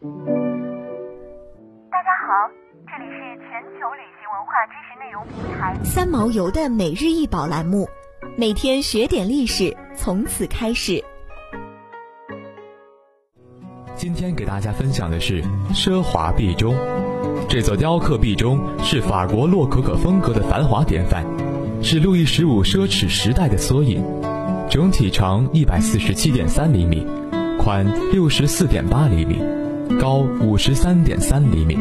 大家好，这里是全球旅行文化知识内容平台三毛游的每日一宝栏目，每天学点历史，从此开始。今天给大家分享的是奢华壁钟。这座雕刻壁钟是法国洛可可风格的繁华典范，是路易十五奢侈时代的缩影。整体长一百四十七点三厘米，宽六十四点八厘米，高五十三点三厘米。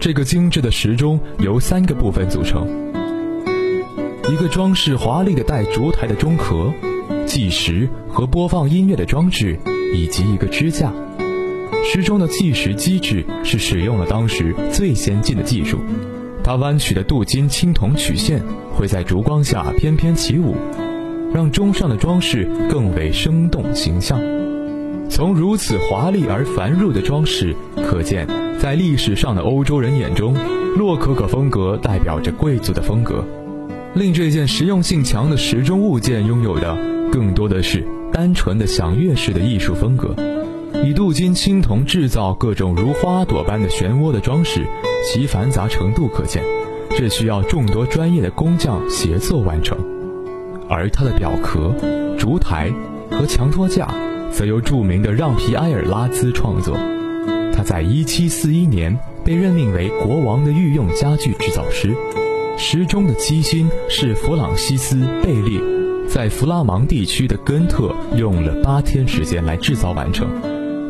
这个精致的时钟由三个部分组成：一个装饰华丽的带烛台的钟壳，计时和播放音乐的装置，以及一个支架。时钟的计时机制是使用了当时最先进的技术，它弯曲的镀金青铜曲线会在烛光下翩翩起舞，让钟上的装饰更为生动形象。从如此华丽而繁缛的装饰可见，在历史上的欧洲人眼中，洛可可风格代表着贵族的风格，令这件实用性强的时钟物件拥有的更多的是单纯的享乐式的艺术风格。以镀金青铜制造各种如花朵般的漩涡的装饰，其繁杂程度可见，这需要众多专业的工匠协作完成。而它的表壳、烛台和墙托架，则由著名的让皮埃尔拉兹创作。他在1741年被任命为国王的御用家具制造师。时钟的机芯是弗朗西斯·贝利在弗拉芒地区的根特用了八天时间来制造完成。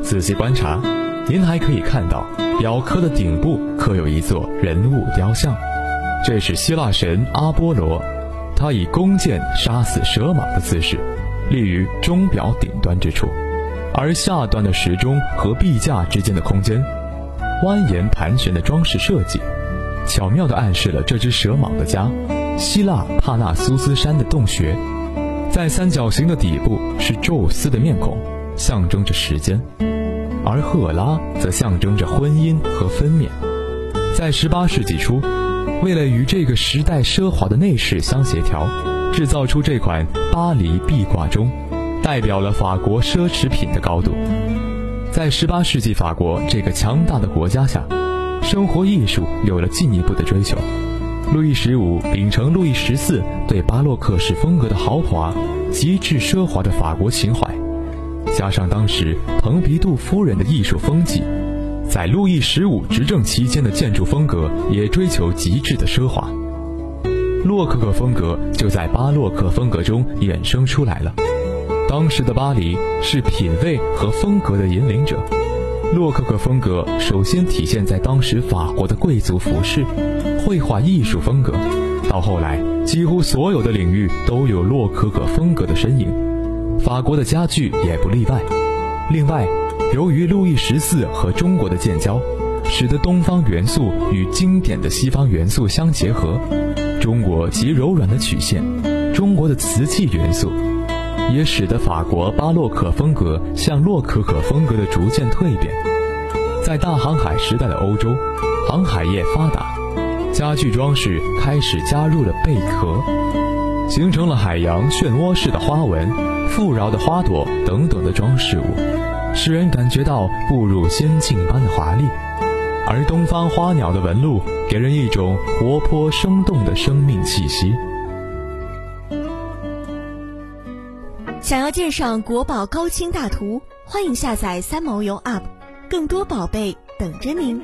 仔细观察，您还可以看到表壳的顶部刻有一座人物雕像，这是希腊神阿波罗，他以弓箭杀死蛇蟒的姿势，立于钟表顶端之处，而下端的时钟和壁架之间的空间，蜿蜒盘旋的装饰设计，巧妙地暗示了这只蛇蟒的家——希腊帕纳苏斯山的洞穴，在三角形的底部是宙斯的面孔，象征着时间。而赫拉则象征着婚姻和分娩。在十八世纪初，为了与这个时代奢华的内饰相协调，制造出这款巴黎壁挂钟，代表了法国奢侈品的高度。在18世纪法国这个强大的国家下，生活艺术有了进一步的追求。路易十五秉承路易十四对巴洛克式风格的豪华、极致奢华的法国情怀。加上当时蓬皮杜夫人的艺术风纪，在路易十五执政期间的建筑风格也追求极致的奢华。洛可可风格就在巴洛克风格中衍生出来了。当时的巴黎是品味和风格的引领者。洛可可风格首先体现在当时法国的贵族服饰、绘画艺术风格，到后来几乎所有的领域都有洛可可风格的身影。法国的家具也不例外。另外，由于路易十四和中国的建交，使得东方元素与经典的西方元素相结合，中国极柔软的曲线，中国的瓷器元素，也使得法国巴洛克风格向洛可可风格的逐渐蜕变。在大航海时代的欧洲，航海业发达，家具装饰开始加入了贝壳，形成了海洋漩涡式的花纹。富饶的花朵等等的装饰物，使人感觉到步入仙境般的华丽；而东方花鸟的纹路，给人一种活泼生动的生命气息。想要鉴赏国宝高清大图，欢迎下载三毛游 App，更多宝贝等着您。